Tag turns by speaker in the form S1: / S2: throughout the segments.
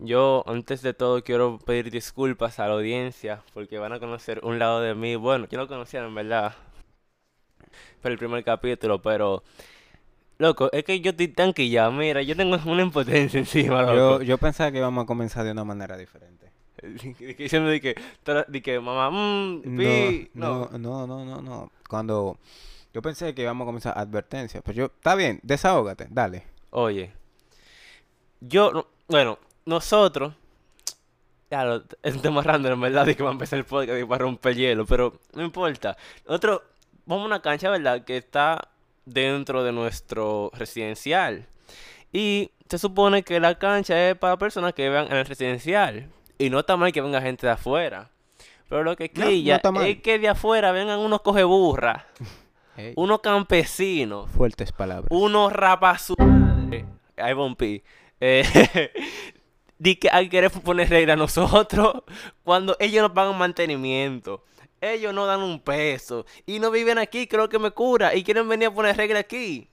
S1: yo antes de todo quiero pedir disculpas a la audiencia porque van a conocer un lado de mí. Bueno, yo no conocía en verdad por el primer capítulo, pero loco, es que yo estoy tan que ya, mira, yo tengo una impotencia encima,
S2: Yo,
S1: loco.
S2: yo pensaba que íbamos a comenzar de una manera diferente.
S1: Diciendo de que, de que mamá, mmm, pi,
S2: No,
S1: no.
S2: no, no, no, no. Cuando yo pensé que íbamos a comenzar advertencia, pues yo, está bien, desahógate, dale.
S1: Oye, yo, no- bueno, nosotros, lo, es un tema random en verdad, de que va a empezar el podcast y va a romper el hielo, pero no importa. Nosotros vamos a una cancha, ¿verdad? Que está dentro de nuestro residencial. Y se supone que la cancha es para personas que vean en el residencial. Y no está mal que venga gente de afuera. Pero lo que
S2: No, no
S1: quilla
S2: está mal.
S1: es que de afuera vengan unos cogeburras,
S2: Ey,
S1: unos campesinos,
S2: fuertes palabras.
S1: unos rapazu... Ahí. Eh, di que hay que poner reglas a nosotros cuando ellos no pagan mantenimiento. Ellos no dan un peso. Y no viven aquí, creo que me cura. Y quieren venir a poner reglas aquí.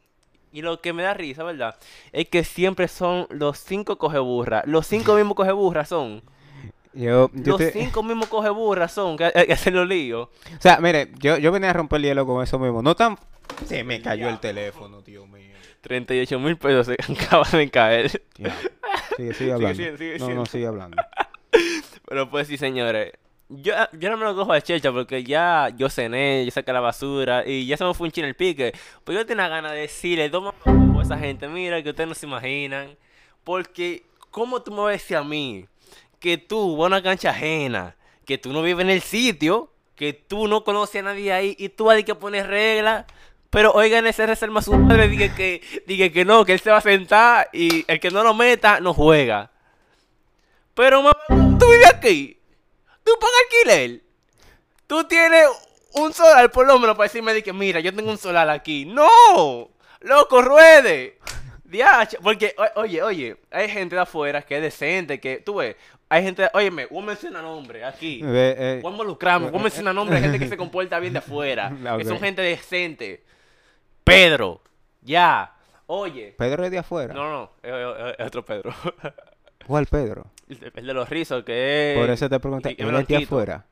S1: Y lo que me da risa, ¿verdad? Es que siempre son los cinco cogeburras. Los cinco mismos cogeburras son.
S2: Yo, yo
S1: Los
S2: te-
S1: cinco mismos cogeburras son. Que hay que hacer los líos.
S2: O sea, mire, yo, yo venía a romper el hielo con eso mismo. No tan... Se me cayó el teléfono, tío mío.
S1: 38 mil pesos se acaban de caer.
S2: Sigue, sigue hablando.
S1: sigue, sigue
S2: no, no, sigue hablando.
S1: Pero pues sí, señores. Yo, yo no me lo cojo de checha porque ya yo cené, yo saqué la basura y ya se me fue un chin el pique. Pues yo tenía ganas de decirle, toma a esa gente, mira, que ustedes no se imaginan. Porque, ¿cómo tú me vas a decir a mí que tú vas a una cancha ajena, que tú no vives en el sitio, que tú no conoces a nadie ahí y tú tener que poner reglas? Pero oigan ese reserva su madre, dije que, dije que no, que él se va a sentar y el que no lo meta no juega. Pero mamá, tú vives aquí. Tú pagas alquiler. Tú tienes un solar por lo menos para decirme de que mira, yo tengo un solar aquí. ¡No! ¡Loco, ruede! Diache, porque, oye, oye, hay gente de afuera que es decente, que, tú ves, hay gente, óyeme, voy a mencionar nombre aquí.
S2: Eh,
S1: Voy a involucrarme, voy a mencionar nombre gente que se comporta bien de afuera, que son gente decente. Pedro, ya. Oye,
S2: Pedro es de afuera.
S1: no, no, es, otro Pedro.
S2: ¿Cuál Pedro?
S1: el, el de los rizos, que es...
S2: Por eso te pregunté,
S1: y- y
S2: ¿él es de afuera?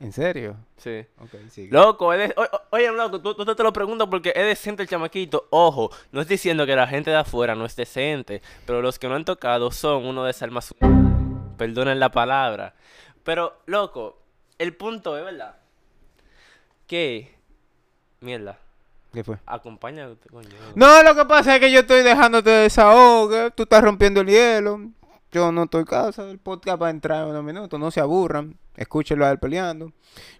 S2: ¿En serio?
S1: Sí.
S2: Ok, sigue.
S1: Loco, es de- o- o- oye, loco, tú, tú te lo preguntas porque es decente el chamaquito. Ojo, no es diciendo que la gente de afuera no es decente, pero los que no han tocado son uno de Salma su... Perdonen la palabra. Pero, loco, el punto es, ¿verdad? Que... Mierda,
S2: ¿Qué fue?
S1: acompaña, coño.
S2: No, lo que pasa es que yo estoy dejándote desahogue, tú estás rompiendo el hielo. Yo no estoy en casa, el podcast va a entrar en unos minutos, no se aburran, escúchenlo a él peleando.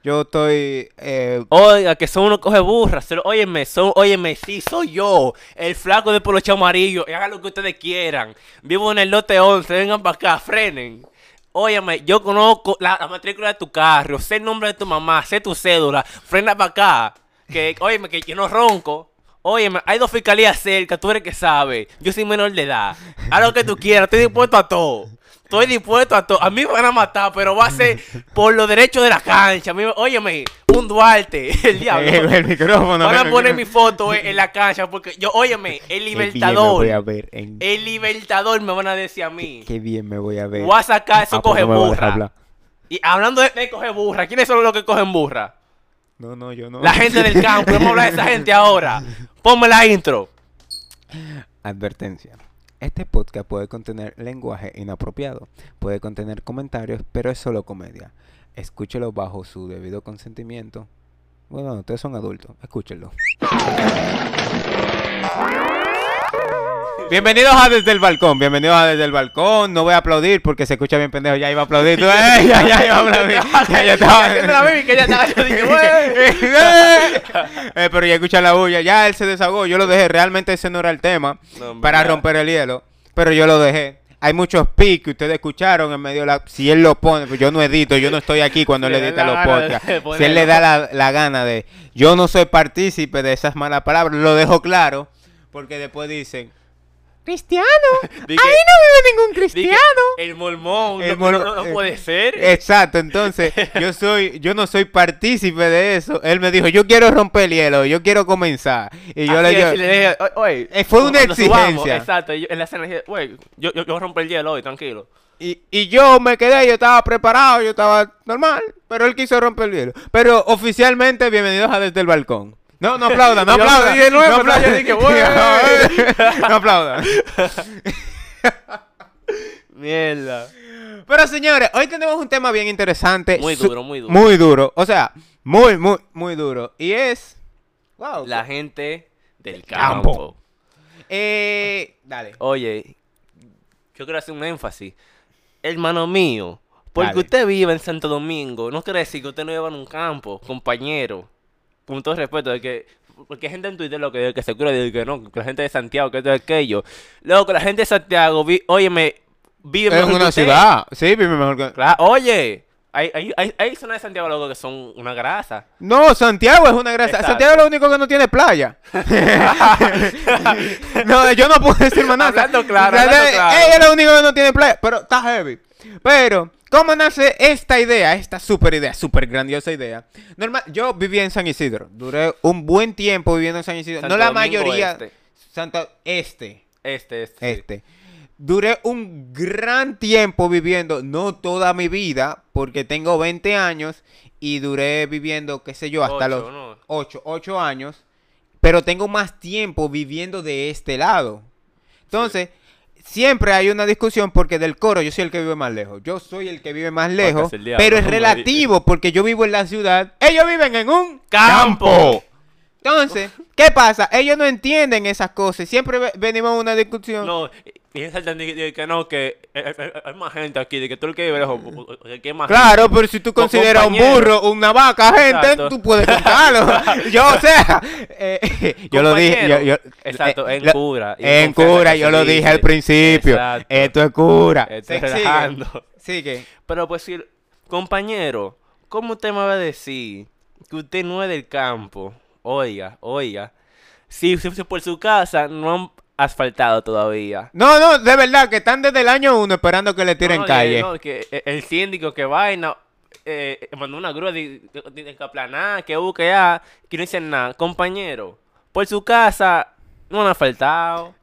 S2: Yo estoy... Eh,
S1: Oiga, que son unos coge burras. se lo- Óyeme, son, óyeme, sí, soy yo. El flaco de poloche amarillo. Y hagan lo que ustedes quieran. Vivo en el lote 11. Vengan para acá, frenen. Óyeme, yo conozco la, la matrícula de tu carro. Sé el nombre de tu mamá. Sé tu cédula. Frena para acá. Que, óyeme, que yo no ronco. Óyeme, hay dos fiscalías cerca. Tú eres que sabe. Yo soy menor de edad. Haz lo que tú quieras. Estoy dispuesto a todo. Estoy dispuesto a todo. A mí me van a matar, pero va a ser por los derechos de la cancha. A mí, óyeme, un Duarte. El diablo.
S2: el, el micrófono.
S1: Van a poner mi foto en, en la cancha porque yo, óyeme, el libertador.
S2: voy a ver en-
S1: El libertador me van a decir a mí.
S2: Qué bien me voy a ver.
S1: Voy a sacar eso
S2: Ah,
S1: coge
S2: no
S1: burra. Y hablando de, de coger burra, ¿quiénes son los que cogen burra?
S2: No, no, yo no.
S1: La gente del campo. Vamos a hablar de esa gente ahora. Ponme la intro.
S2: Advertencia. Este podcast puede contener lenguaje inapropiado, puede contener comentarios, pero es solo comedia. Escúchelo bajo su debido consentimiento. Bueno, ustedes son adultos, escúchenlo. Bienvenidos a Desde el Balcón, bienvenidos a Desde el Balcón. No voy a aplaudir porque se escucha bien pendejo, ya iba a aplaudir. Tú, ¡eh! ya, ya iba a aplaudir. Ya, ya estaba.
S1: Haciendo la baby que ya estaba. Yo dije, "Güey".
S2: Eh, pero ya escucha la bulla, ya él se desahogó, yo lo dejé, realmente ese no era el tema
S1: No,
S2: para romper el hielo, pero yo lo dejé. Hay muchos pics que ustedes escucharon en medio de la... Si él lo pone, pues yo no edito, yo no estoy aquí cuando
S1: Si
S2: él
S1: le
S2: edita los podcasts. Si él le da la, la gana de... Yo no soy partícipe de esas malas palabras, lo dejo claro, porque después dicen... cristiano. Ahí
S1: que-
S2: no vive ningún cristiano.
S1: El mormón.
S2: El
S1: no, no-
S2: mor-
S1: no
S2: eh,
S1: puede ser.
S2: Exacto, entonces yo soy, yo no soy partícipe de eso. Él me dijo, yo quiero romper el hielo, yo quiero comenzar. Y yo
S1: Así
S2: le
S1: es,
S2: digo,
S1: y le dije, "Oye, oye,
S2: Eh, fue una
S1: cuando subamos",
S2: exigencia.
S1: exacto. y yo- en la escena dije, güey, yo, yo, yo rompo el hielo hoy, tranquilo.
S2: y, y yo me quedé, yo estaba preparado, yo estaba normal, pero él quiso romper el hielo. Pero oficialmente, bienvenidos a Desde el Balcón. No, no aplaudan, no aplaudan.
S1: dije nueve,
S2: no aplaudan.
S1: dije, "Güey".
S2: no aplaudan.
S1: Mierda.
S2: Pero señores, hoy tenemos un tema bien interesante.
S1: Muy duro, muy duro.
S2: Muy duro. O sea, muy, muy, muy duro. Y es. Wow.
S1: La gente del
S2: Campo.
S1: campo.
S2: Eh, dale.
S1: Oye, yo quiero hacer un énfasis. Hermano mío, porque
S2: Dale.
S1: usted vive en Santo Domingo, no quiere decir que usted no viva en un campo, compañero. Con todo respeto, de que. Porque hay gente en Twitter lo que, que se cura de que no, que la gente de Santiago, que esto y aquello. Luego que la gente de Santiago, vi, óyeme, vive
S2: Es
S1: mejor que
S2: una
S1: usted.
S2: ciudad. Sí, vive mejor que.
S1: Claro, oye, hay, hay, hay, hay zonas de Santiago loco que son una grasa.
S2: No, Santiago es una grasa.
S1: Exacto.
S2: Santiago es lo único que no tiene playa. no, yo no puedo decir más nada.
S1: Hablando claro,
S2: O sea,
S1: hablando claro.
S2: Ella es lo único que no tiene playa. Pero está heavy. Pero, ¿cómo nace esta idea? Esta super idea, super grandiosa idea. Normal, yo vivía en San Isidro. Duré un buen tiempo viviendo en San Isidro.
S1: Santo
S2: no la
S1: Domingo
S2: mayoría.
S1: Este,
S2: Santo Este.
S1: este, este. sí.
S2: Este. Duré un gran tiempo viviendo, no toda mi vida, porque tengo 20 años y duré viviendo, qué sé yo, hasta
S1: Ocho,
S2: los
S1: ¿no?
S2: 8, 8 años, pero tengo más tiempo viviendo de este lado. Entonces, siempre hay una discusión porque del coro yo soy el que vive más lejos. Yo soy el que vive más lejos,
S1: es
S2: pero es relativo porque yo vivo en la ciudad, ellos viven en un
S1: Campo.
S2: Entonces, ¿qué pasa? Ellos no entienden esas cosas. Siempre ve- venimos a una discusión.
S1: No, y es el de, de que no, que eh, eh, eh, hay más gente aquí, de que tú el que que hay más
S2: Claro,
S1: gente.
S2: pero si tú
S1: Co-
S2: consideras un burro, una vaca, gente,
S1: Exacto.
S2: tú puedes contarlo. yo, o sea, eh, yo lo dije. Yo,
S1: Compañero.
S2: yo-
S1: Exacto, en
S2: lo-
S1: cura,
S2: En cura, yo lo dije al principio.
S1: Exacto.
S2: Esto es cura.
S1: Estoy
S2: Se- sigue,
S1: relajando.
S2: Sigue.
S1: Pero pues si, compañero, ¿cómo usted me va a decir que usted no es del campo? Oiga, oiga. Si, si, si por su casa no han asfaltado todavía.
S2: No, no, de verdad que están desde el año uno esperando que le tiren
S1: No, no,
S2: calle.
S1: No, que eh, el síndico que vaina eh, mandó una grúa de, de, de que aplanar, que U, que A, que no dicen nada. Compañero, por su casa no han asfaltado.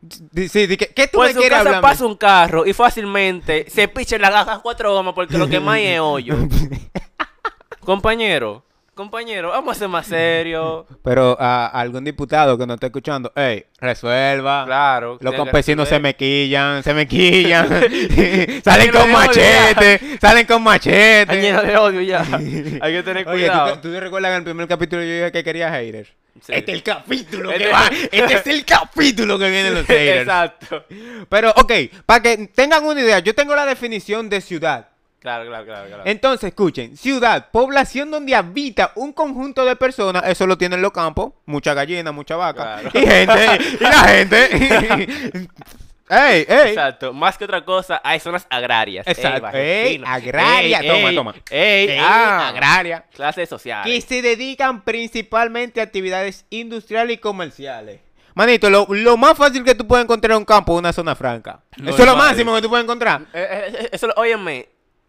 S2: Sí, que- ¿qué tú
S1: Por
S2: me
S1: su
S2: quieres
S1: casa pasa un carro y fácilmente se picha la gaja cuatro gomas porque lo que más hay es hoyo. compañero, compañero, vamos a ser más serios.
S2: Pero a algún diputado que no esté escuchando, hey, resuelva.
S1: Claro.
S2: Los campesinos se me quillan, se me quillan. salen con machete, salen con machete.
S1: Lleno de odio ya. Hay que tener
S2: Oye, ¿tú,
S1: cuidado.
S2: tú te recuerdas en el primer capítulo yo dije que quería haters?
S1: Sí.
S2: Este es el capítulo
S1: Este-
S2: que va. Este es el capítulo que vienen los haters.
S1: Exacto.
S2: Pero, ok, para que tengan una idea, yo tengo la definición de ciudad.
S1: Claro, claro, claro. claro.
S2: Entonces, escuchen, ciudad, población donde habita un conjunto de personas, eso lo tienen los campos, mucha gallina, mucha vaca,
S1: Claro.
S2: y gente, y la gente. ¡Ey, ey!
S1: Exacto. Más que otra cosa, hay zonas agrarias.
S2: Exacto.
S1: Ey,
S2: Ey, agraria.
S1: Ey,
S2: Toma,
S1: ey,
S2: toma.
S1: Ey, ah.
S2: agraria.
S1: Clases sociales.
S2: Que se dedican principalmente a actividades industriales y comerciales. Manito, lo, lo más fácil que tú puedes encontrar en un campo es una zona franca.
S1: No
S2: Eso es lo máximo que tú puedes encontrar.
S1: Eh, eh, eh, eso, óyeme,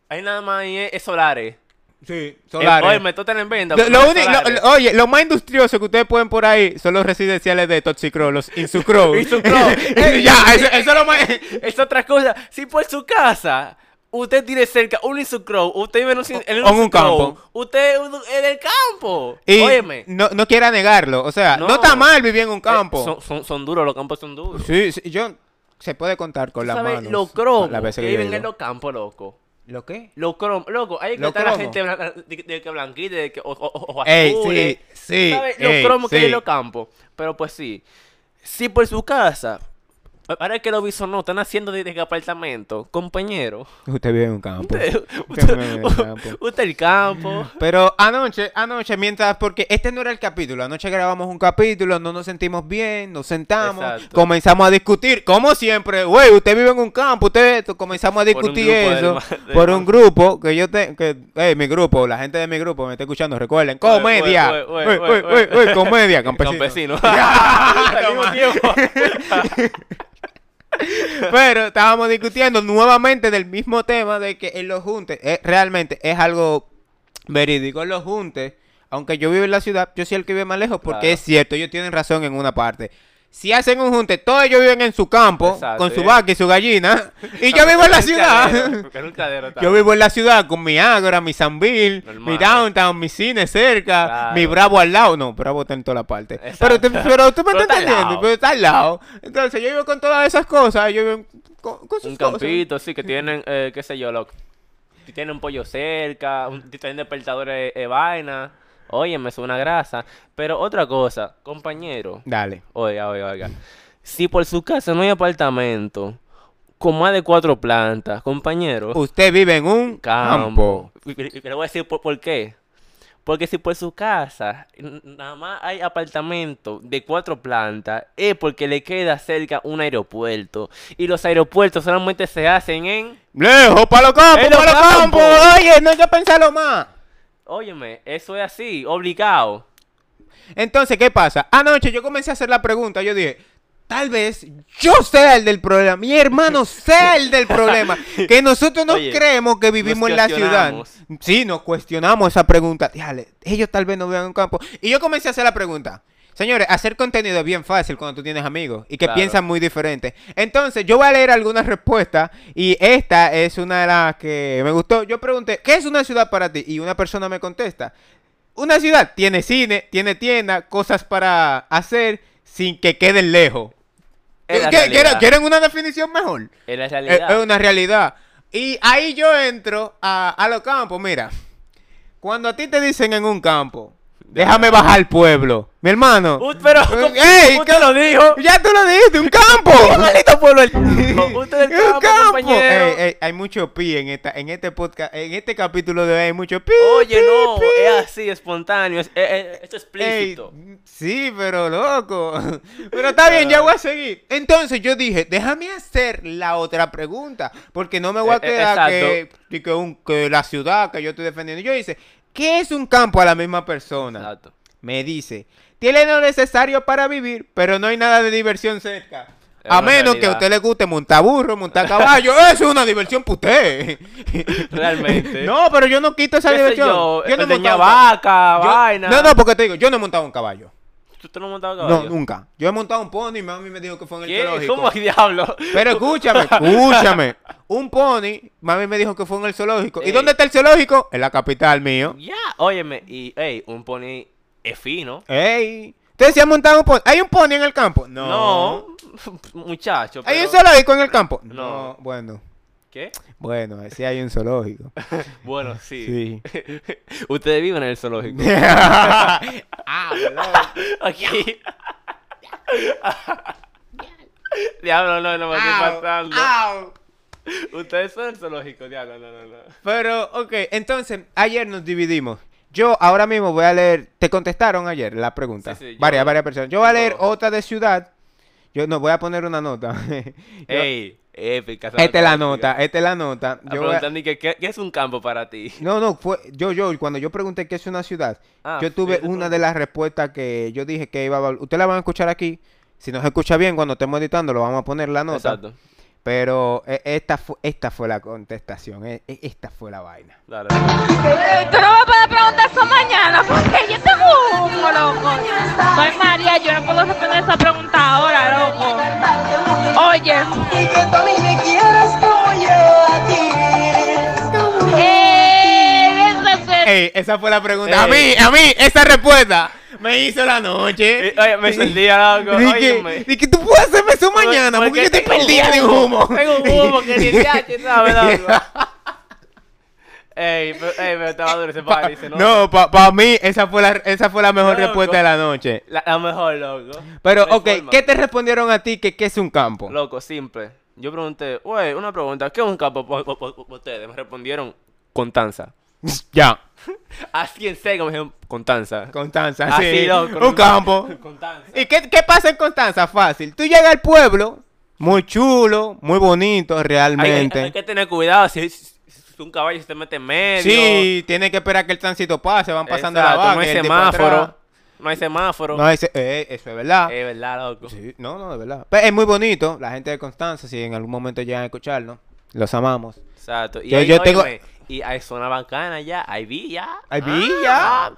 S1: ahí nada más ahí es, es solares.
S2: Sí,
S1: Eh,
S2: solares.
S1: tú ten en venta.
S2: Lo, único- lo- oye, lo más industrioso que ustedes pueden por ahí son los residenciales de Toxicro, los Insucro.
S1: Insucro.
S2: ya, eso, eso es lo más.
S1: Es otra cosa. Si por su casa usted tiene cerca un Insucrow, usted vive en un, en
S2: un campo.
S1: Usted en el campo.
S2: Y
S1: Óyeme.
S2: no, no quiera negarlo. O sea, no,
S1: No.
S2: está mal vivir en un campo.
S1: eh, son, son, son duros, los campos son duros.
S2: Sí, sí, yo. Se puede contar con
S1: ¿Tú
S2: las manos.
S1: Los cromos que, viven en los campos, loco.
S2: ¿Lo qué?
S1: Los cromos, loco, ahí que está la gente de, de que blanquita, de que o, o, o
S2: Ey,
S1: azules.
S2: sí, sí,
S1: ¿Sabes? Los cromos que hay
S2: sí.
S1: en los campos. Pero pues sí. Si por su casa, ahora que lo visto no, están haciendo desde que apartamento, compañero.
S2: Usted vive en un campo.
S1: Usted,
S2: Usted vive en un campo.
S1: usted el campo.
S2: Pero anoche, anoche, mientras, porque este no era el capítulo, anoche grabamos un capítulo, no nos sentimos bien, nos sentamos,
S1: Exacto.
S2: comenzamos a discutir, como siempre, güey, usted vive en un campo, usted esto, comenzamos a discutir eso, por un grupo que yo te, que, hey, mi grupo, la gente de mi grupo me está escuchando, recuerden, comedia, comedia, campesino.
S1: Campesino.
S2: Pero estábamos discutiendo nuevamente del mismo tema de que en los juntes, eh, realmente es algo verídico. En los juntes, aunque yo vivo en la ciudad, yo soy el que vive más lejos porque
S1: Claro.
S2: es cierto, ellos tienen razón en una parte. Si hacen un junte, todos ellos viven en su campo,
S1: Exacto,
S2: con su
S1: eh.
S2: vaca y su gallina, y yo vivo en la ciudad.
S1: Cadero,
S2: Yo vivo en la ciudad con mi Ágora, mi Sanville, mi. Downtown, mi cine cerca,
S1: Claro.
S2: mi Bravo al lado. No, Bravo está en toda la parte. Pero, te- pero tú me
S1: Pero
S2: estás entendiendo, pero está al lado. Entonces yo vivo con todas esas cosas, yo vivo con, con sus
S1: Un
S2: cosas.
S1: campito, sí, que tienen, eh, qué sé yo, lo, tienen un pollo cerca, un, tienen despertadores de vaina. Oye, me suena grasa. Pero otra cosa, compañero,
S2: Dale.
S1: oiga, oiga, oiga. Si por su casa no hay apartamento con más de cuatro plantas, compañero,
S2: Usted vive en un campo.
S1: Le voy a decir por, por qué. Porque si por su casa nada más hay apartamento de cuatro plantas, es porque le queda cerca un aeropuerto. Y los aeropuertos solamente se hacen en...
S2: Lejos, para los campos, para los campos. Oye, no hay que pensarlo más.
S1: Óyeme, eso es así, obligado.
S2: Entonces, ¿qué pasa? Anoche yo comencé a hacer la pregunta. Yo dije, tal vez yo sea el del problema. Mi hermano sea el del problema. Que nosotros no
S1: Oye,
S2: creemos que vivimos en la ciudad. Sí, nos cuestionamos esa pregunta. Díjale, ellos tal vez no vean un campo. Y yo comencé a hacer la pregunta. Señores, hacer contenido es bien fácil cuando tú tienes amigos y que
S1: Claro.
S2: piensan muy diferente. Entonces, yo voy a leer algunas respuestas y esta es una de las que me gustó. Yo pregunté, ¿qué es una ciudad para ti? Y una persona me contesta, una ciudad tiene cine, tiene tienda, cosas para hacer sin que queden lejos.
S1: Es la
S2: ¿Qué-
S1: realidad.
S2: ¿Quieren, quieren una definición mejor?
S1: Es la
S2: Es,
S1: realidad.
S2: es una realidad. Y ahí yo entro a, a los campos. Mira, cuando a ti te dicen en un campo, déjame bajar al pueblo, mi hermano.
S1: Uh, pero,
S2: ¡Ey!
S1: usted lo dijo.
S2: Ya tú lo dijiste, un campo.
S1: ¡Qué maldito pueblo el campo! Usted es el
S2: Un
S1: campo, compañero.
S2: Ey, ey, hay mucho pi en esta, en este podcast, en este capítulo de hoy hay mucho pi.
S1: Oye,
S2: pi,
S1: no,
S2: pi.
S1: es así, espontáneo, es, es, es-
S2: Ey,
S1: explícito.
S2: sí, pero loco. Pero está bien, ya voy a seguir. Entonces yo dije, déjame hacer la otra pregunta. Porque no me voy a
S1: Eh, eh,
S2: quedar que, que, que un- que la ciudad que yo estoy defendiendo. Yo hice, ¿qué es un campo a la misma persona?
S1: Exacto.
S2: Me dice, tiene lo necesario para vivir, pero no hay nada de diversión cerca.
S1: Es
S2: A menos que a
S1: realidad.
S2: usted le guste montar burro, montar caballo, eso es una diversión para usted.
S1: Realmente.
S2: No, pero yo no quito esa
S1: ¿Qué sé
S2: diversión.
S1: yo?
S2: Yo no he montado
S1: vaca,
S2: yo-
S1: vaina.
S2: No, no, porque te digo, yo no he montado un caballo.
S1: ¿Tú te no has montado
S2: No,
S1: caballo?
S2: nunca. Yo he montado un pony y mami me dijo que fue en el
S1: ¿Qué?
S2: zoológico.
S1: ¿Cómo diablo?
S2: Pero escúchame, escúchame. Un pony, mami me dijo que fue en el zoológico. ¿Y dónde está el zoológico? En la capital mío.
S1: Ya, óyeme, y, ey, un pony es fino.
S2: Ey. ¿Ustedes se han montado un pony? ¿Hay un pony en el campo? No.
S1: No, muchacho.
S2: ¿Hay un zoológico en el campo?
S1: No.
S2: Bueno,
S1: ¿Qué?
S2: bueno, sí hay un zoológico.
S1: Bueno, sí.
S2: Sí.
S1: Ustedes viven en el zoológico.
S2: ah.
S1: Aquí. Diablo, no, no me estoy pasando.
S2: au.
S1: Ustedes son el zoológico, diablo, no, no, no.
S2: Pero, ok, entonces, ayer nos dividimos. Yo ahora mismo voy a leer, te contestaron ayer la pregunta.
S1: Sí, sí, yo-
S2: varias, varias personas. Yo voy a leer otra de ciudad. Yo no voy a poner una nota. Yo-
S1: Ey, épica.
S2: esta es la nota, esta es la nota. Yo a-
S1: ¿qué, qué es un campo para ti?
S2: No, no, fue yo, yo, cuando yo pregunté qué es una ciudad,
S1: Ah,
S2: yo tuve una de las respuestas que yo dije que iba a... Ustedes la van a escuchar aquí. Si no se escucha bien, cuando estemos editando, lo vamos a poner la nota.
S1: Exacto.
S2: Pero eh, esta, fu- esta fue la contestación, eh, eh, esta fue la vaina.
S1: Dale.
S3: Tú no me puedes preguntar eso mañana porque yo tengo humo, loco. Soy María, yo no puedo responder esa pregunta ahora, loco. Oye,
S2: Ey, esa fue la pregunta. A mí, a mí, esa respuesta me hizo la noche.
S1: Eh, Oye, me sentía loco.
S2: Dije, dije, tú puedes hacerme eso mañana, porque, yo
S1: tengo
S2: perdida de humo.
S1: Tengo un humo que ni el ¿sabes? loco? Ey, pero, ey, pero estaba duro ese party,
S2: no, para mí, esa fue la, esa fue la mejor
S1: Loco.
S2: respuesta de la noche.
S1: La, la mejor, loco.
S2: Pero,
S1: No
S2: ok,
S1: forma.
S2: ¿qué te respondieron a ti que qué es un campo?
S1: Loco, simple. Yo pregunté, wey, una pregunta, ¿qué es un campo para ustedes? Me respondieron, Contanza.
S2: Ya,
S1: Así en seco me dijeron, Contanza.
S2: Constanza,
S1: Así,
S2: sí.
S1: loco.
S2: un campo.
S1: Contanza.
S2: ¿Y qué, qué pasa en Constanza? Fácil. Tú llegas al pueblo, muy chulo, muy bonito
S1: Hay,
S2: realmente.
S1: hay- hay que tener cuidado si, si- si un caballo se te mete en medio.
S2: Sí, tiene que esperar que el tránsito pase, van pasando
S1: Exacto,
S2: la vaca.
S1: no hay semáforo. no hay semáforo.
S2: No, ese- eh, eso es verdad.
S1: Es verdad, loco.
S2: Sí, no, no, de verdad. Pero es muy bonito. La gente de Constanza, si en algún momento llegan a escucharnos, los amamos.
S1: Exacto. Y
S2: Yo-
S1: ahí,
S2: yo tengo-
S1: Y hay zona bacana ya. Hay villa.
S2: Hay
S1: Ah,
S2: villa.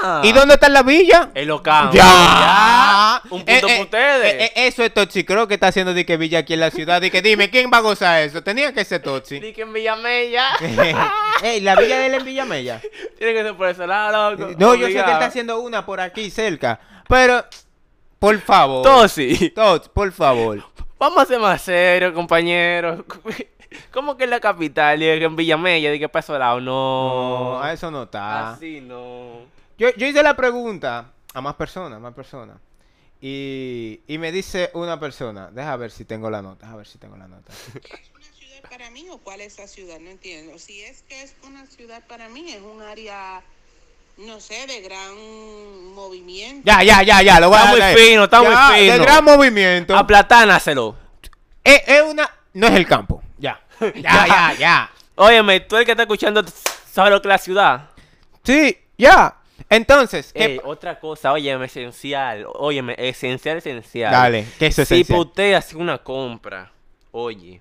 S1: Ah.
S2: ¿Y dónde está la villa?
S1: En los campos.
S2: Ya.
S1: Un punto
S2: Eh,
S1: para
S2: eh,
S1: ustedes.
S2: eh, eh, eso es Tochi. Creo que está haciendo de que Villa aquí en la ciudad. Y que dime, ¿quién va a gozar eso? Tenía que ser Tochi.
S1: Ni que en Villamella.
S2: Ey, la villa de él en Villamella.
S1: Tiene que ser por ese lado, loco.
S2: No, yo sé que está haciendo una por aquí cerca. Pero, por favor.
S1: Sí.
S2: Tots, por favor.
S1: Vamos a ser más serios, compañeros. ¿Cómo que en la capital? Y en Villamella, ¿de qué pasó lado?
S2: No,
S1: No.
S2: a eso no está.
S1: Así no.
S2: Yo, yo hice la pregunta a más personas, más personas. Y, y me dice una persona, deja ver si tengo la nota, deja ver si tengo la nota.
S4: ¿Es una ciudad para mí o cuál es la ciudad? No entiendo. Si es que es una ciudad para mí, es un área, no sé, de gran movimiento.
S2: Ya, ya, ya, ya, lo voy
S1: Está
S2: a
S1: muy
S2: dar.
S1: fino, está muy fino.
S2: De gran movimiento.
S1: Aplatánaselo.
S2: Es, es una. No es el campo. Ya. Ya, ya, ya.
S1: Óyeme, tú el que está escuchando, ¿sabes lo que es la ciudad?
S2: Sí, ya. Entonces, ¿qué
S1: Ey, otra cosa, óyeme, esencial. Óyeme, esencial, esencial.
S2: Dale, que eso es
S1: Si
S2: esencial.
S1: pa' usted hace una compra, oye,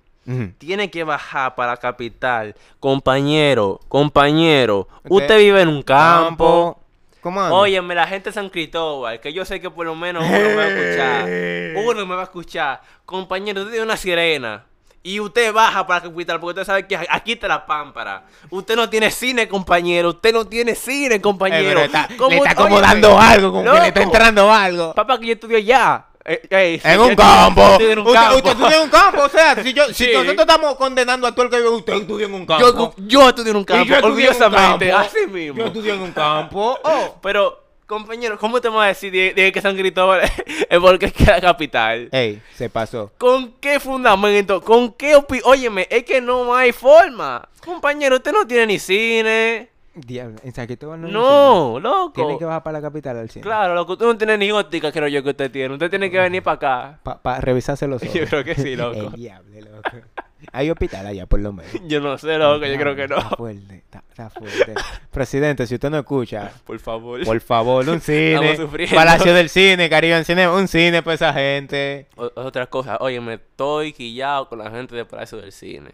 S1: Tiene que bajar para la capital. Compañero, compañero,
S2: Usted-
S1: usted vive en un campo.
S2: ¿Cómo anda?
S1: Óyeme, la gente de San Cristóbal, que yo sé que por lo menos uno me va a escuchar. Uno me va a escuchar. Compañero, usted tiene una sirena. Y usted baja para la capital, porque usted sabe que aquí está la pámpara. Usted no tiene cine, compañero. Usted no tiene cine,
S2: Eh,
S1: compañero.
S2: pero está,
S1: ¿Cómo-
S2: le está acomodando algo, como que le está entrando algo.
S1: Papá, que yo estudio allá. Eh,
S2: En un campo. usted, estudia en un campo, o sea, si, yo, si
S1: Sí.
S2: nosotros estamos condenando a todo el que vive, usted estudia en un campo.
S1: Yo, yo estudio en un campo,
S2: yo estudié en un
S1: orgullosamente,
S2: campo.
S1: así mismo.
S2: Yo estudié en un campo. Oh.
S1: Pero, compañero, ¿cómo te vas a decir de, de que San Cristóbal es porque es que es la capital?
S2: Ey, se pasó.
S1: ¿Con qué fundamento? ¿Con qué opi... Óyeme, es que no hay forma. Compañero, usted no tiene ni cine.
S2: Diablo, en Cristóbal no
S1: No, loco.
S2: Tiene que bajar para la capital al cine.
S1: Claro, loco, usted no tiene ni óptica, creo yo que usted tiene. Usted tiene que venir para acá.
S2: Para revisarse los ojos.
S1: Yo creo que sí,
S2: El
S1: loco.
S2: diablo, loco. Hay hospital allá, por lo menos.
S1: Yo no sé, loco, yo creo que
S2: Está
S1: no.
S2: fuerte, está, está fuerte. Presidente, si usted no escucha,
S1: Por favor.
S2: por favor, un cine. Palacio del Cine, Caribe Cine, un cine para esa gente.
S1: O- otra cosa, oye, me estoy quillado con la gente de Palacio del Cine.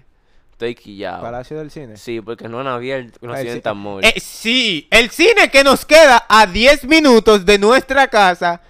S1: Estoy quillado.
S2: Palacio del Cine.
S1: Sí, porque no han abierto un
S2: Ay, sí.
S1: accidente amor.
S2: Eh, sí, el cine que nos queda a 10 minutos de nuestra casa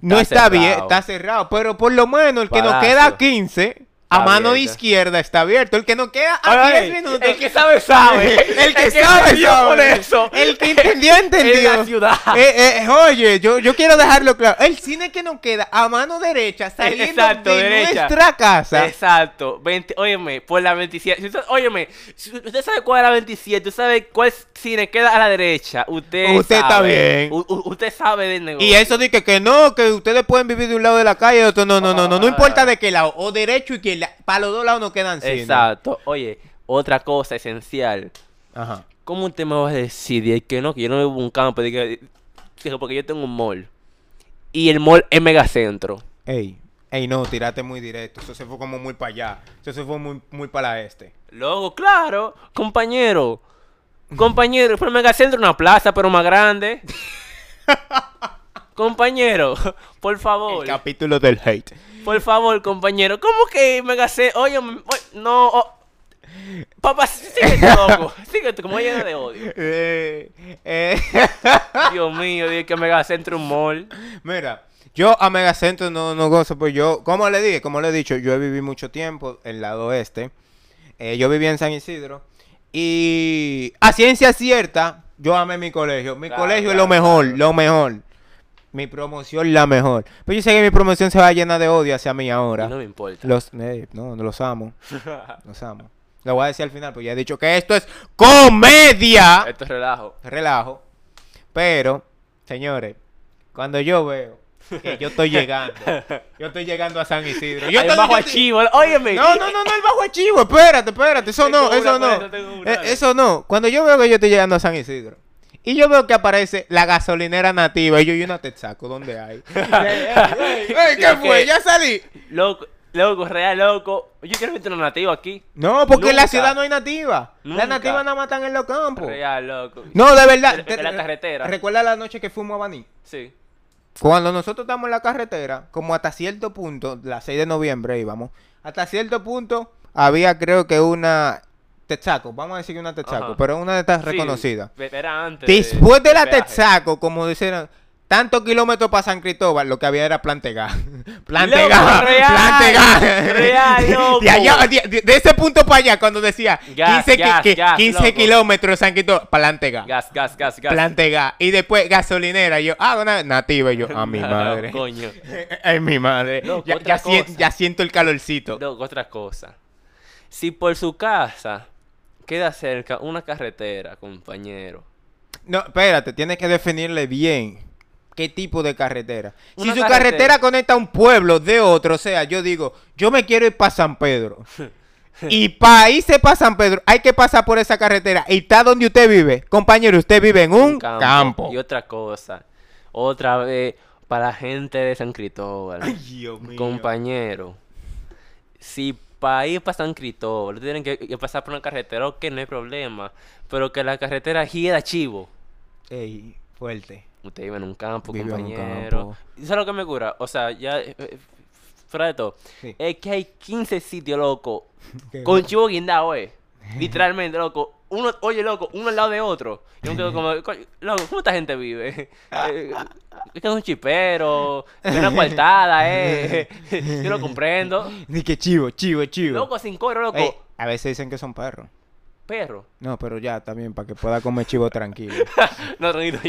S2: no
S1: Está
S2: está, bien,
S1: cerrado.
S2: está cerrado, pero por lo menos el que nos queda a 15 a
S1: Está
S2: mano
S1: abierto.
S2: izquierda está abierto, el que nos queda a
S1: Ay,
S2: 10 minutos.
S1: El que sabe, sabe.
S2: El que sabe, sabe.
S1: por eso.
S2: El que entendió, entendió.
S1: En la ciudad.
S2: Eh, eh, oye, yo, yo quiero dejarlo claro. El cine que nos queda a mano derecha, saliendo
S1: Exacto,
S2: de
S1: derecha.
S2: nuestra casa.
S1: Exacto. 20, óyeme, por la 27. Si usted, óyeme, si usted sabe cuál es la 27, usted sabe cuál cine queda a la derecha. Usted,
S2: Usted está
S1: sabe.
S2: bien.
S1: U- u- usted sabe del negocio.
S2: Y eso dice que no, que ustedes pueden vivir de un lado de la calle y otro. No, no, no, no. No
S1: Ah.
S2: importa de qué lado. O derecho y izquierda. Para los dos lados no quedan cine.
S1: Exacto. Oye, otra cosa esencial.
S2: Ajá.
S1: ¿Cómo usted me va a decir de que no, que yo no vivo en un campo? Que, porque yo tengo un mall. Y el mall es megacentro.
S2: Ey, ey, no, tírate muy directo. Eso se fue como muy para allá. Eso se fue muy, muy para la este.
S1: Luego, claro, compañero. Compañero, fue el megacentro una plaza, pero más grande. compañero, por favor.
S2: El capítulo del hate.
S1: Por favor, compañero. ¿Cómo que megacentro? Oye, m- oye, no. oh. Papá, síguete, loco. Síguete, como lleno de odio.
S2: Eh, eh.
S1: Dios mío, dije que megacentro es un mall.
S2: Mira, yo a Megacentro no, no gozo, pues yo, como le dije, como le he dicho, yo he vivido mucho tiempo en el lado oeste. Eh, yo vivía en San Isidro. Y a ciencia cierta, yo amé mi colegio. Mi
S1: Claro,
S2: colegio es lo mejor,
S1: claro.
S2: lo mejor. Mi promoción la mejor. Pero yo sé que mi promoción se va a llenar de odio hacia mí ahora.
S1: Y no me importa.
S2: Los, eh, no, no los amo. Los amo. Lo voy a decir al final, porque ya he dicho que esto es comedia
S1: Esto es relajo.
S2: relajo. Pero, señores, cuando yo veo que yo estoy llegando, yo estoy llegando a San Isidro. Yo estoy-
S1: bajo
S2: yo
S1: a
S2: estoy-
S1: chivo. Óyeme.
S2: No, no, no, no, el bajo archivo, espérate, espérate, eso
S1: Tengo
S2: no,
S1: una
S2: eso no.
S1: eso.
S2: Eh, Eso no. Cuando yo veo que yo estoy llegando a San Isidro y yo veo que aparece la gasolinera nativa y yo y una Texaco, ¿dónde hay? Ey, ¿Qué fue? Ya salí.
S1: Loco, Loco, real, loco. Yo quiero meter una nativa aquí.
S2: No, porque en la ciudad no hay nativa.
S1: Nunca.
S2: Las nativas nada están en los campos.
S1: Real, loco.
S2: No, de verdad.
S1: En-
S2: te-
S1: en la carretera.
S2: ¿Recuerda la noche que fuimos a Baní?
S1: Sí.
S2: Cuando nosotros estamos en la carretera, como hasta cierto punto, la 6 de noviembre íbamos, hasta cierto punto había creo que una Texaco, vamos a decir que una Texaco, pero una de estas
S1: Sí,
S2: reconocidas.
S1: Era antes.
S2: Después de la
S1: peaje.
S2: Texaco, como dijeron, tantos kilómetros para San Cristóbal, lo que había era plan Tegar. plan
S1: Loco,
S2: Tegar,
S1: real, loco.
S2: De, allá, de, de- de ese punto para allá, cuando decía
S1: Gas,
S2: 15, ki-
S1: gas,
S2: ki-
S1: gas,
S2: 15
S1: loco.
S2: kilómetros San Cristóbal, plan Tegar.
S1: Gas, gas, gas, gas.
S2: Plan Tegar. Y después gasolinera. Yo, ah, una nativa. Y yo, a mi
S1: No,
S2: madre.
S1: Coño.
S2: Ay, mi madre.
S1: Loco,
S2: ya,
S1: otra
S2: ya sien-
S1: cosa.
S2: ya siento el calorcito.
S1: Loco, otra cosa. Si por su casa queda cerca una carretera, compañero.
S2: No, espérate, tienes que definirle bien qué tipo de carretera. Si su
S1: carretera.
S2: carretera conecta a un pueblo de otro, o sea, yo digo, yo me quiero ir para San Pedro. y para irse para San Pedro hay que pasar por esa carretera. Y está donde usted vive. Compañero, usted vive en un campo.
S1: Y otra cosa. Otra vez, para la gente de San Cristóbal.
S2: Dios mío.
S1: Compañero, si para ir para San Cristóbal tienen que, que pasar por una carretera, ok, no hay problema. Pero que la carretera gira chivo.
S2: Ey, fuerte.
S1: Usted vive en un campo,
S2: Vive
S1: compañero. ¿Y sabes lo que me cura? O sea, ya. eh, eh, Fuera de todo.
S2: Sí.
S1: Es que hay 15 sitios, loco. Con chivo guindado, eh. Literalmente, loco. Uno, oye, loco, uno al lado de otro. Yo me quedo como, "Coño, loco, ¿cómo esta gente vive? Eh, es que es un chipero, es una coartada, eh. Yo lo comprendo.
S2: Ni que chivo, chivo, chivo.
S1: Loco, sin cobro, loco.
S2: Ey, a veces dicen que son perros.
S1: Perro.
S2: No, pero ya también, para que pueda comer chivo tranquilo.
S1: No, tranquilo.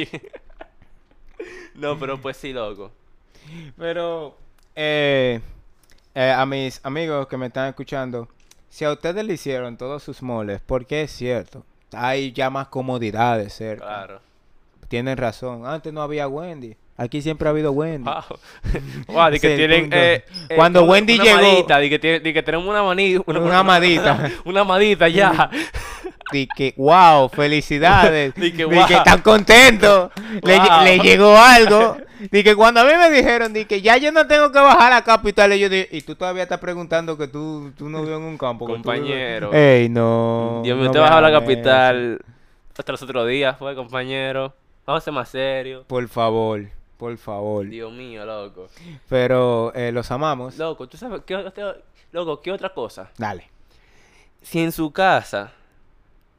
S1: No, pero pues sí, loco.
S2: Pero, eh, eh, a mis amigos que me están escuchando, si a ustedes le hicieron todos sus moles, porque es cierto, hay ya más comodidades cerca.
S1: Claro.
S2: Tienen razón. Antes no había Wendy. Aquí siempre ha habido Wendy.
S1: Wow. Wow, de
S2: Ese
S1: que
S2: es el
S1: tienen.
S2: punto.
S1: eh, eh,
S2: Cuando
S1: una-
S2: Wendy
S1: una
S2: llegó-
S1: de que, tiene- de que tenemos una manita.
S2: Una amadita.
S1: Una amadita ya.
S2: Di que, wow, felicidades.
S1: Di que, wow.
S2: que están contentos.
S1: Wow.
S2: le llegó algo. Di que cuando a mí me dijeron, di que ya yo no tengo que bajar a la capital. Y yo dije, y tú todavía estás preguntando que tú, tú no vives en un campo. que tú vives-".
S1: Compañero.
S2: Ey, no.
S1: Dios mío,
S2: no
S1: usted
S2: me
S1: bajó a la capital hasta los otros días, fue, compañero. Vamos a ser más serios.
S2: Por favor, por favor.
S1: Dios mío, loco.
S2: Pero eh, los amamos.
S1: Loco, ¿tú sabes qué, loco, qué otra cosa?
S2: Dale.
S1: Si en su casa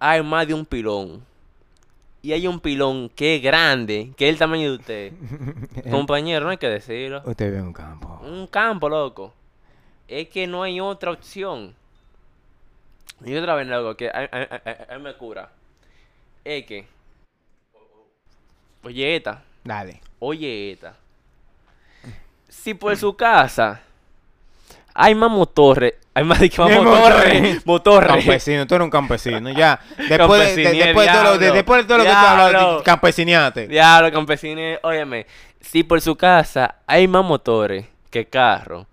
S1: hay más de un pilón y hay un pilón que es grande, que es el tamaño de usted, compañero, no hay que decirlo.
S2: Usted en un campo.
S1: Un campo, loco. Es que no hay otra opción. Y otra vez, loco, que a, a- a- me cura. Es que. Oye, esta.
S2: Dale.
S1: Oye, esta. Si por su casa hay más motores. Hay más de que. Motores.
S2: Campesino, tú eres un campesino, ya. Después de, de-
S1: Campesiné,
S2: después de todo lo, de- después de todo lo que tú hablas, campesiniate.
S1: Diablo, campesines. Óyeme. Si por su casa hay más motores que carros.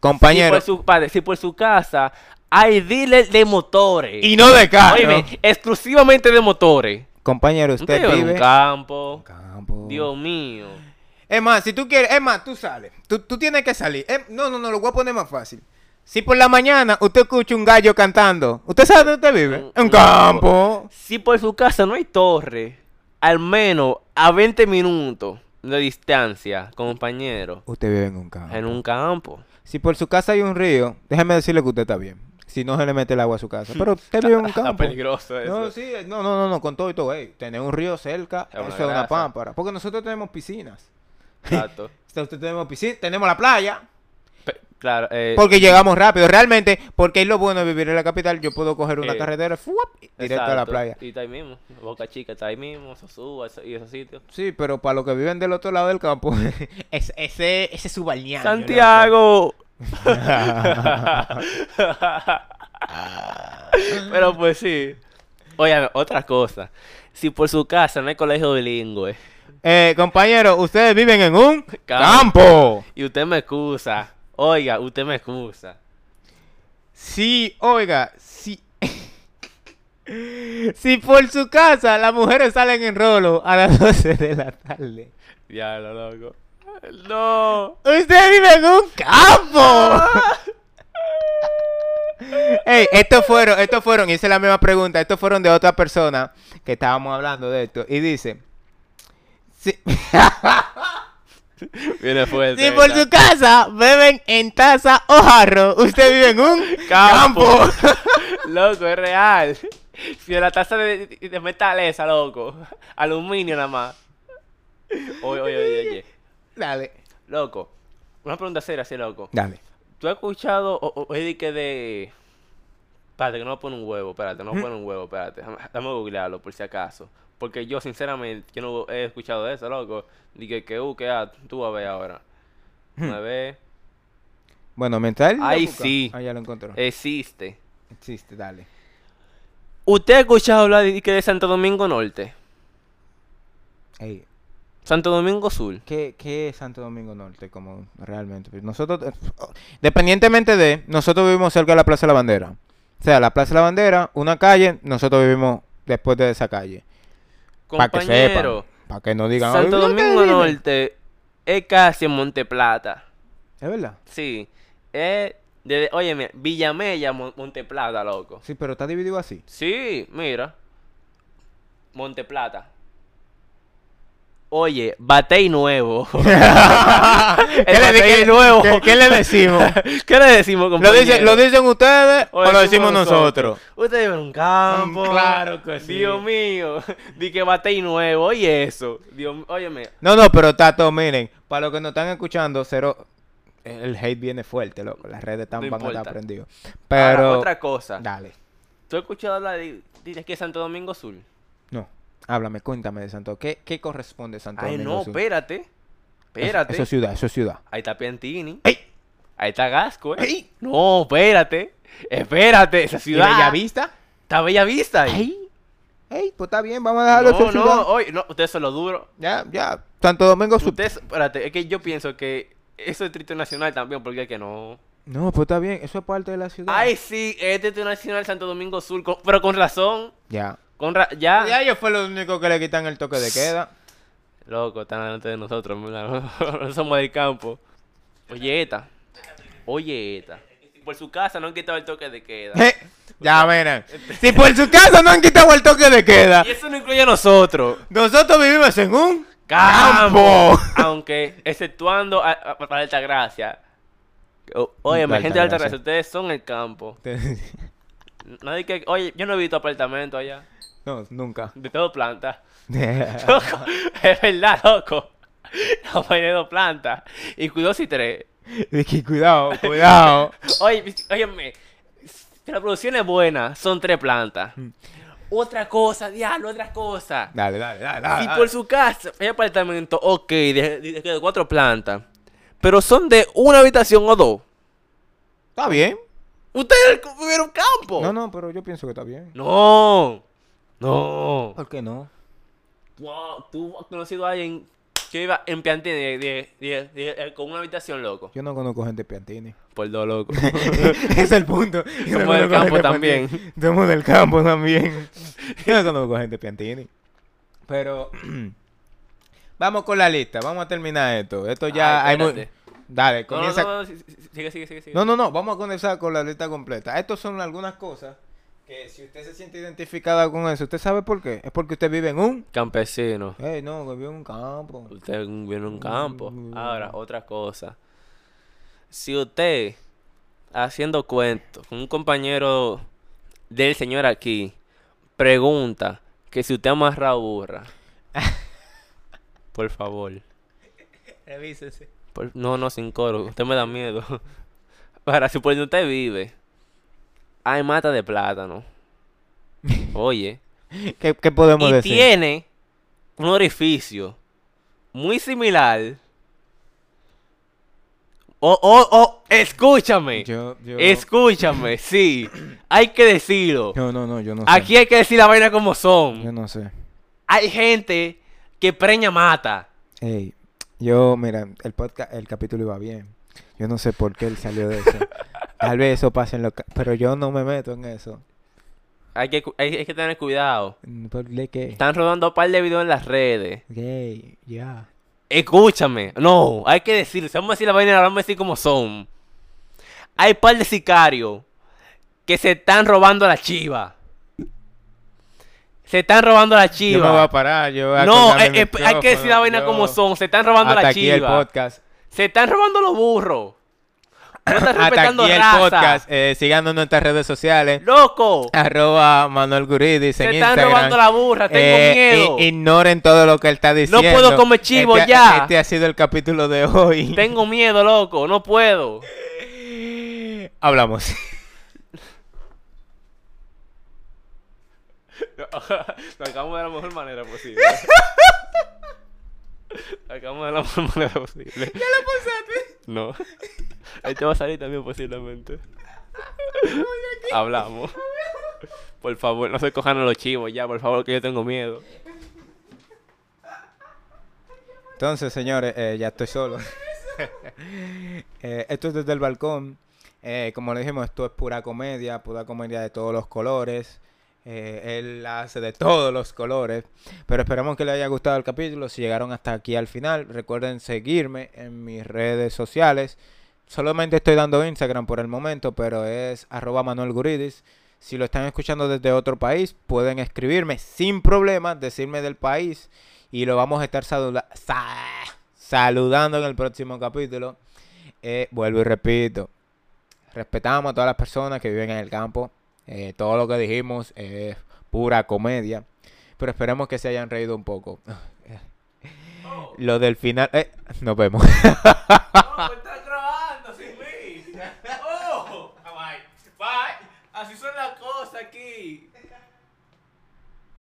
S2: Compañero.
S1: Si por su, padre, si por su casa hay dealers de motores.
S2: Y no de carro.
S1: Óyeme, exclusivamente de motores.
S2: Compañero,
S1: Usted
S2: usted
S1: vive en un campo.
S2: campo.
S1: Dios mío.
S2: Es más, si tú quieres, es más, tú sales. Tú, tú tienes que salir. Eh, no, no, no, lo voy a poner más fácil. Si por la mañana usted escucha un gallo cantando, ¿usted sabe dónde usted vive?
S1: Un-
S2: En un
S1: un
S2: campo.
S1: Si por su casa no hay torre, al menos a 20 minutos de distancia, compañero,
S2: Usted vive en un campo.
S1: en un campo.
S2: Si por su casa hay un río, déjeme decirle que usted está bien. Si no se le mete el agua a su casa. Pero usted vive en un
S1: Está
S2: campo.
S1: peligroso eso.
S2: No, sí, no, no, no, no, con todo y todo, ey, tener un río cerca,
S1: Es
S2: eso es una pámpara. Porque nosotros tenemos piscinas.
S1: Exacto.
S2: Nosotros tenemos piscina, tenemos la playa,
S1: Pe- claro, eh,
S2: porque llegamos rápido. Realmente, porque es lo bueno de vivir en la capital, yo puedo coger una
S1: Eh,
S2: carretera ¡fuap! directo a la playa.
S1: Y está ahí mismo. Boca Chica está ahí mismo, Sosúa y esos sitios.
S2: Sí, pero para los que viven del otro lado del campo, es- ese, ese es su balneario.
S1: Santiago. Pero pues sí. Oye, otra cosa. Si por su casa no hay colegio bilingüe
S2: Eh, compañero, ustedes viven en un
S1: Campo.
S2: campo.
S1: y usted me excusa, oiga, usted me excusa.
S2: Sí, oiga, sí. si por su casa las mujeres salen en rolo a las 12 de la tarde.
S1: Ya lo loco. No.
S2: Usted vive en un campo. Ey, estos fueron, estos fueron, hice la misma pregunta, estos fueron de otra persona que estábamos hablando de esto. Y dice, si,
S1: Viene fuerte.
S2: si por su casa beben en taza o jarro, usted vive en un
S1: Campo.
S2: campo.
S1: Loco, es real. Si la taza de, de metal esa, loco. Aluminio nada más. Oye, oye, oye, oye.
S2: Dale.
S1: Loco. Una pregunta seria, así, loco.
S2: Dale.
S1: ¿Tú has escuchado oye, que de... Espérate, que no pone un huevo, espérate, no pone un huevo, espérate. Déjame, déjame googlearlo por si acaso. Porque yo, sinceramente, yo no he escuchado de eso, loco. Dije que, uh, que, ah, tú vas a ver ahora. A ver.
S2: Bueno, mental.
S1: Ay, sí.
S2: Ah, ya lo encontró.
S1: Existe.
S2: Existe, dale.
S1: ¿Usted ha escuchado hablar de, de Santo Domingo Norte?
S2: Ey,
S1: Santo Domingo Sur.
S2: ¿Qué, ¿Qué es Santo Domingo Norte como realmente? Pues Nosotros, eh, dependientemente de, nosotros vivimos cerca de la Plaza de la Bandera. O sea, la Plaza de la Bandera, una calle, nosotros vivimos después de esa calle. Para que sepan.
S1: Compañero,
S2: Para que no digan,
S1: Santo
S2: "Ay, ¿dónde
S1: Domingo
S2: vive?".
S1: Norte es casi en Monte Plata.
S2: Es verdad.
S1: Sí. Es desde, óyeme, Villamella, Mon- Monte Plata, loco.
S2: Sí, pero está dividido así.
S1: Sí, mira. Monte Plata. Oye, Batey nuevo.
S2: ¿Qué le,
S1: batey
S2: qué-
S1: nuevo.
S2: qué- qué le decimos?
S1: ¿Qué le decimos,
S2: ¿Lo, dicen, ¿Lo dicen ustedes o, lo decimos nosotros?
S1: Usted vive en un campo.
S2: Mm, claro que sí.
S1: Dios mío. Di que Batey nuevo. Oye eso. Dios, óyeme.
S2: No, no, pero Tato, miren, para los que nos están escuchando, cero, el hate viene fuerte, loco. Las redes están
S1: No
S2: van a estar.
S1: Ahora,
S2: Pero,
S1: otra cosa.
S2: dale.
S1: ¿Tú has escuchado hablar de, de que es Santo Domingo Sur?
S2: No, háblame, cuéntame de Santo. ¿Qué, qué corresponde Santo
S1: Ay,
S2: Domingo
S1: no,
S2: Sur?
S1: espérate. Espérate.
S2: Eso es ciudad, eso es ciudad.
S1: Ahí está Piantini.
S2: ¡Ey!
S1: Ahí está Gasco, ¿eh?
S2: ¡Ey!
S1: No, espérate. Espérate, esa
S2: ¿Y
S1: ciudad.
S2: Bellavista?
S1: Está Bella Vista ahí.
S2: ¡Ey! ¡Ey! Pues está bien, vamos a dejarlo
S1: No,
S2: ser ciudad.
S1: no, oye, no, ustedes son lo duro.
S2: Ya, ya. Santo Domingo Sur.
S1: Ustedes, espérate, es que yo pienso que eso es Distrito Nacional también, porque es que no.
S2: No, pues está bien, eso es parte de la ciudad.
S1: Ay, sí, es Distrito Nacional Santo Domingo Sur, con- pero con razón.
S2: Ya.
S1: Con ra- ya.
S2: Ya ellos fue lo único que le quitan el toque de queda.
S1: Loco, están delante de nosotros, no somos del campo. Oye, esta. Oye, esta. Por su casa no han quitado el toque de queda.
S2: Eh, ya miren. Si por su casa no han quitado el toque de queda,
S1: Y eso no incluye a nosotros.
S2: nosotros vivimos en un
S1: ¡Campo! Aunque, exceptuando a, a- para Altagracia. Oye,
S2: Altagracia.
S1: gente de Altagracia, ustedes son el campo. Nadie que. Oye, yo no he visto apartamento allá.
S2: No, nunca.
S1: De todo planta. Loco, es verdad, loco. No de dos plantas. Y cuidado si tres.
S2: Es que cuidado, cuidado.
S1: Oye, óyeme. La producción es buena, son tres plantas.
S2: Mm.
S1: Otra cosa, diablo, otra cosa.
S2: Dale, dale, dale. dale,
S1: Si
S2: dale.
S1: por su casa hay apartamento, ok, de, de- de cuatro plantas. Pero son de una habitación o dos.
S2: Está bien.
S1: Ustedes vivieron campo.
S2: No, no, pero yo pienso que está bien.
S1: No. No.
S2: ¿Por qué no?
S1: Wow, tú has conocido a alguien que iba en Piantini de, de- de- de- con una habitación loco.
S2: Yo no conozco gente piantini.
S1: Por dos loco.
S2: Ese es el punto. Yo
S1: Somos del campo también.
S2: piantini. Somos del campo también. Yo no conozco gente piantini. Pero vamos con la lista. Vamos a terminar esto. Esto ya
S1: Ay,
S2: hay muy... Dale,
S1: No, no,
S2: comienza.
S1: no, no, sí, sigue, sigue, sigue, sigue.
S2: No, no, no, vamos a comenzar con la lista completa. Estos son algunas cosas que si usted se siente identificada con eso, ¿usted sabe por qué? Es porque usted vive en un...
S1: Campesino.
S2: Eh, no, que vive en un campo.
S1: Usted vive en un campo.
S2: Mm.
S1: Ahora, otra cosa. Si usted, haciendo cuentos con un compañero del señor aquí, pregunta que si usted amarra burra, por favor.
S2: Revísese.
S1: por- no, no, sin coro. Usted me da miedo. Para, si por donde usted vive, hay mata de plátano. Oye.
S2: ¿Qué, qué podemos
S1: Y
S2: decir?
S1: tiene un orificio muy similar. Oh, oh, oh, escúchame.
S2: Yo, yo...
S1: Escúchame, sí. Hay que decirlo.
S2: No, no, no, yo no sé.
S1: Aquí hay que decir la vaina como
S2: Yo
S1: son.
S2: no sé.
S1: Hay gente que preña mata.
S2: Ey, yo, mira, el podcast, el capítulo iba bien. Yo no sé por qué él salió de eso. Tal vez eso pase en lo... Pero yo no me meto en eso.
S1: Hay que, hay, hay que tener cuidado.
S2: ¿Por qué?
S1: Están rodando un par de videos en las redes.
S2: Gay, ya.
S1: Escúchame. No, hay que decirlo. Si vamos a decir la vaina, la vamos a decir como son. Hay par de sicarios que se están robando a la chiva. Se están robando a la
S2: Yo me voy a
S1: chiva.
S2: parar, yo voy a
S1: No, eh, eh, hay que decir la vaina
S2: micrófono,
S1: como
S2: yo-
S1: son. Se están robando a la
S2: aquí el
S1: chiva.
S2: podcast.
S1: Se están robando los burros. No están
S2: Hasta aquí el podcast. Eh, síganos en nuestras redes sociales.
S1: Loco.
S2: Arroba Manuel Guridis en
S1: Se están
S2: Instagram.
S1: robando la burra. Tengo
S2: Eh,
S1: miedo.
S2: ignoren todo lo que él está diciendo.
S1: puedo comer chivo,
S2: Este-
S1: ya.
S2: Este ha sido el capítulo de hoy.
S1: Tengo miedo, loco. No puedo.
S2: Hablamos.
S1: Lo acabamos de la mejor manera posible. Acabamos de la mejor manera posible. ¿Ya lo pasaste? No. Este va a salir también posiblemente. Hablamos. Por favor, no se cojan a los chivos ya, por favor, que yo tengo miedo.
S2: Entonces, señores, eh, ya estoy solo. Eh, esto es desde el balcón. Eh, como le dijimos, esto es pura comedia, pura comedia de todos los colores. Eh, él hace de todos los colores. Pero esperamos que les haya gustado el capítulo. Si llegaron hasta aquí al final, recuerden seguirme en mis redes sociales. Solamente estoy dando Instagram por el momento, pero es arroba Manuel Guridis. Si lo están escuchando desde otro país, pueden escribirme sin problema, decirme del país y lo vamos a estar saluda- sa- saludando en el próximo capítulo. Eh, vuelvo y repito, respetamos a todas las personas que viven en el campo. Eh, todo lo que dijimos es pura comedia. Pero esperemos que se hayan reído un poco. Oh. Lo del final. Eh, nos vemos. Oh. Pues oh. Bye. Así son las cosas aquí.